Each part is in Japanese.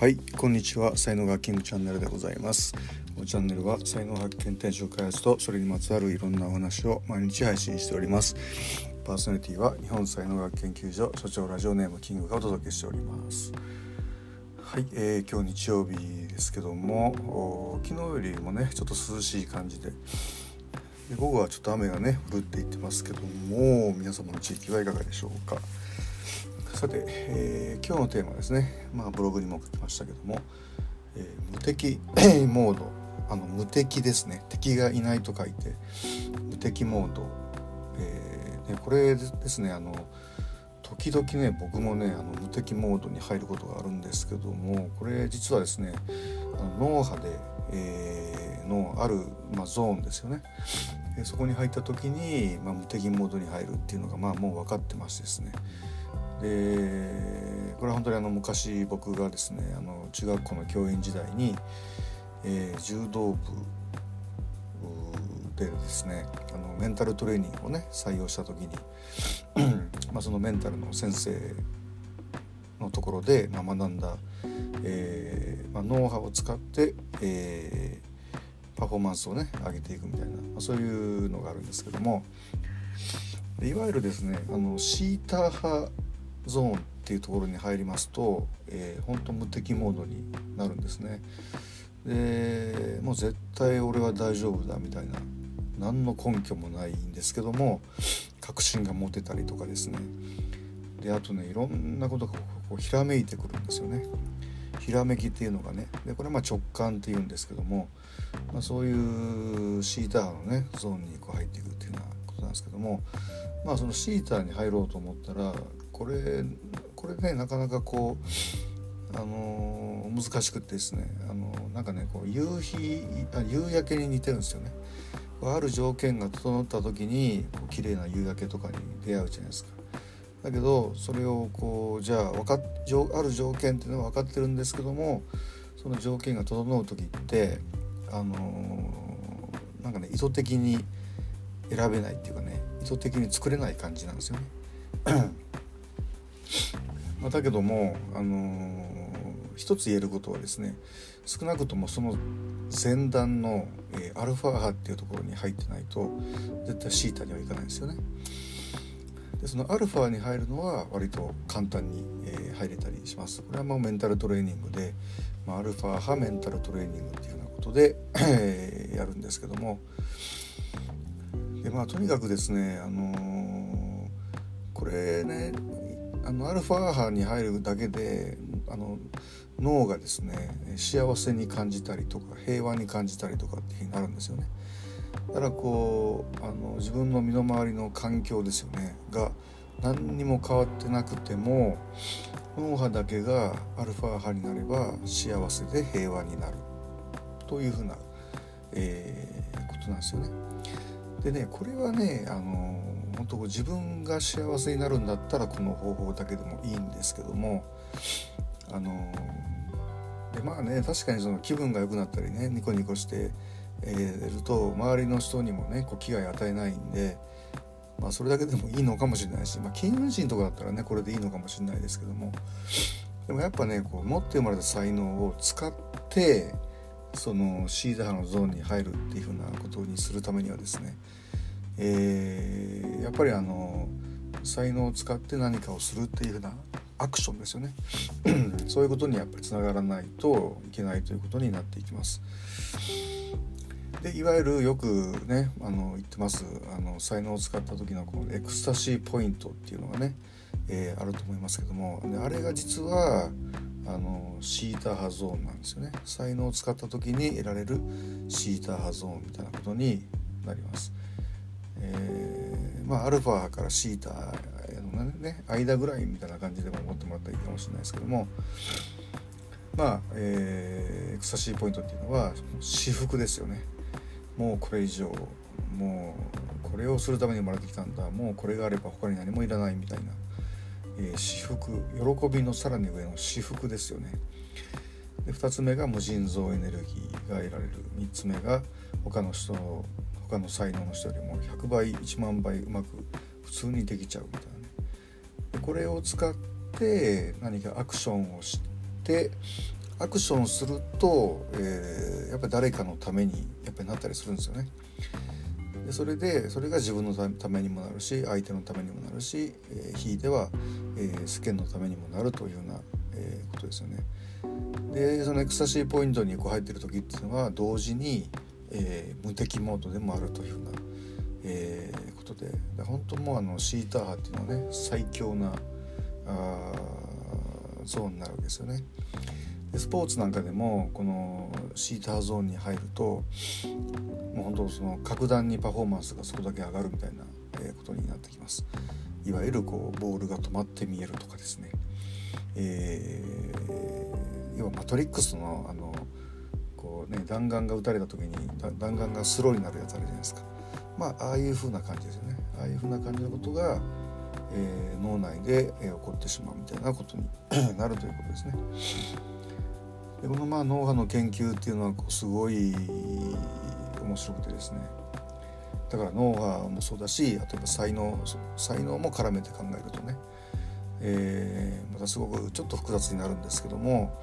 はいこんにちは。才能学キングチャンネルでございます。このチャンネルは才能発見転職開発とそれにまつわるいろんなお話を毎日配信しております。パーソナリティは日本才能学研究所所長ラジオネームキングがお届けしております。はい、えー、今日日曜日ですけども昨日よりもねちょっと涼しい感じでで午後はちょっと雨がね降るって言ってますけども皆様の地域はいかがでしょうか？さて、えー、今日のテーマですね、まあ、ブログにも書きましたけども、えー、無敵 モード。あの無敵ですね。敵がいないと書いて無敵モード、えー、ね、これですねあの時々ね僕もねあの無敵モードに入ることがあるんですけどもこれ実はですねあの脳波で、えー、のある、まあ、ゾーンですよね。そこに入った時に、まあ、無敵モードに入るっていうのが、まあ、もう分かってましてですね。でこれは本当にあの昔僕がですねあの中学校の教員時代に、えー、柔道部でですねあのメンタルトレーニングをね採用した時にまあそのメンタルの先生のところで、まあ、学んだ、えーまあ、ノウハウを使って、えー、パフォーマンスをね上げていくみたいな、まあ、そういうのがあるんですけどもいわゆるですねあのシーター派ゾーンっていうところに入りますと、えー、本当無敵モードになるんですね。でもう絶対俺は大丈夫だみたいな何の根拠もないんですけども確信が持てたりとかですねであとねいろんなことがこうひらめいてくるんですよね。ひらめきっていうのがねでこれまあ直感っていうんですけども、まあ、そういうシーターのねゾーンにこう入っていくっていうようなことなんですけどもまあそのシーターに入ろうと思ったらこれこれねなかなかこうあのー、難しくてですねあのー、なんかねこう夕日あ夕焼けに似てるんですよね。ある条件が整った時にこう綺麗な夕焼けとかに出会うじゃないですか。だけどそれをこうじゃあ分かっある条件っていうのは分かってるんですけどもその条件が整う時ってあのー、なんかね意図的に選べないっていうかね意図的に作れない感じなんですよね。まあ、だけども、あのー、一つ言えることはですね少なくともその前段の、えー、アルファ波っていうところに入ってないと絶対シータにはいかないんですよね。でそのアルファに入るのは割と簡単に、えー、入れたりします。これはまあメンタルトレーニングで、まあ、アルファ波メンタルトレーニングっていうようなことでやるんですけどもでまあとにかくですね、あのー、これねあのアルファ波に入るだけであの脳がですね幸せに感じたりとか平和に感じたりとかっていうふうになるんですよね。だからこうあの自分の身の回りの環境ですよねが何にも変わってなくても脳波だけがアルファ波になれば幸せで平和になるというふうな、えー、ことなんですよね。でねこれはねあの本当自分が幸せになるんだったらこの方法だけでもいいんですけどもあのでまあね確かにその気分が良くなったりねニコニコして、えー、ると周りの人にもねこう危害与えないんで、まあ、それだけでもいいのかもしれないし、まあ、金運人とかだったらねこれでいいのかもしれないですけどもでもやっぱねこう持って生まれた才能を使ってそのシーダーのゾーンに入るっていうふうなことにするためにはですねえー、やっぱりあの才能を使って何かをするっていうふうなアクションですよね そういうことにやっぱりつながらないといけないということになっていきます。でいわゆるよくねあの言ってますあの才能を使った時のこのエクスタシーポイントっていうのがね、えー、あると思いますけどもあれが実はあのシーター派ゾーンなんですよね。才能を使った時に得られるシーター派ゾーンみたいなことになります。えー、まあアルファからシータのね間ぐらいみたいな感じでも思ってもらったらいいかもしれないですけども。まあ、えー、エクサシーポイントっていうのは私服ですよね。もうこれ以上もうこれをするために生まれてきたんだ。もうこれがあれば他に何もいらないみたいな、えー、私服喜びのさらに上の私服ですよね。で2つ目が無尽蔵エネルギーが得られる。3つ目が他の人の他の才能の人よりも100倍1万倍うまく普通にできちゃうみたいなね。でこれを使って何かアクションをしてアクションすると、えー、やっぱり誰かのためにやっぱりなったりするんですよね。でそれでそれが自分のためにもなるし相手のためにもなるし、えー、ひいては、えー、世間のためにもなるというような、えー、ことですよね。でそのエクスタシーポイントにこう入ってる時っていうのは同時に、えー、無敵モードでもあるというような、えー、ことで本当もうあのシーター波っていうのはね最強なあゾーンになるわけですよね。でスポーツなんかでもこのシーターゾーンに入るともう本当その格段にパフォーマンスがそこだけ上がるみたいなことになってきます。いわゆるこうボールが止まって見えるとかですね、えー、要はマトリックスのあのこうね弾丸が撃たれた時に弾丸がスローになるやつあるじゃないですか。まあああいう風な感じですよね。ああいう風な感じのことが、えー、脳内で、えー、起こってしまうみたいなことに なるということですね。でこのまあ脳波の研究っていうのはすごい面白くてですねだから脳波もそうだし例えば才能才能も絡めて考えるとね、えー、またすごくちょっと複雑になるんですけども、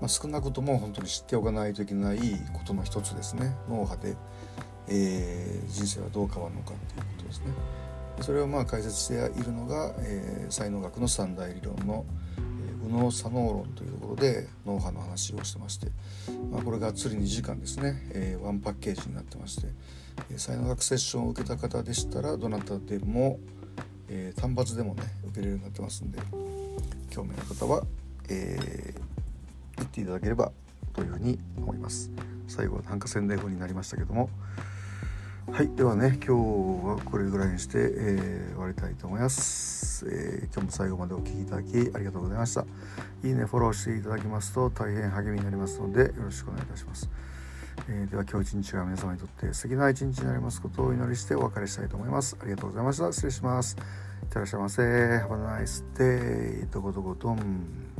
まあ、少なくとも本当に知っておかないといけないことの一つですね脳波で、えー、人生はどう変わるのかっていうことですね。それをまあ解説しているのが、えー、才能学の三大理論の「右脳左脳論というところで脳波の話をしてまして、まあ、これがっつり2時間ですね、えー、ワンパッケージになってまして、えー、才能学セッションを受けた方でしたらどなたでも、えー、単発でもね受けれるようになってますんで興味の方は、えー、行っていただければというふうに思います。最後は短歌宣伝風になりましたけどもはいではね今日はこれぐらいにして、えー、終わりたいと思います、えー、今日も最後までお聴きいただきありがとうございました。いいねフォローしていただきますと大変励みになりますのでよろしくお願いいたします、えー、では今日一日が皆様にとって素敵な一日になりますことをお祈りしてお別れしたいと思います。ありがとうございました。失礼します。いってらっしゃいませ。Have a nice day どこどこどん。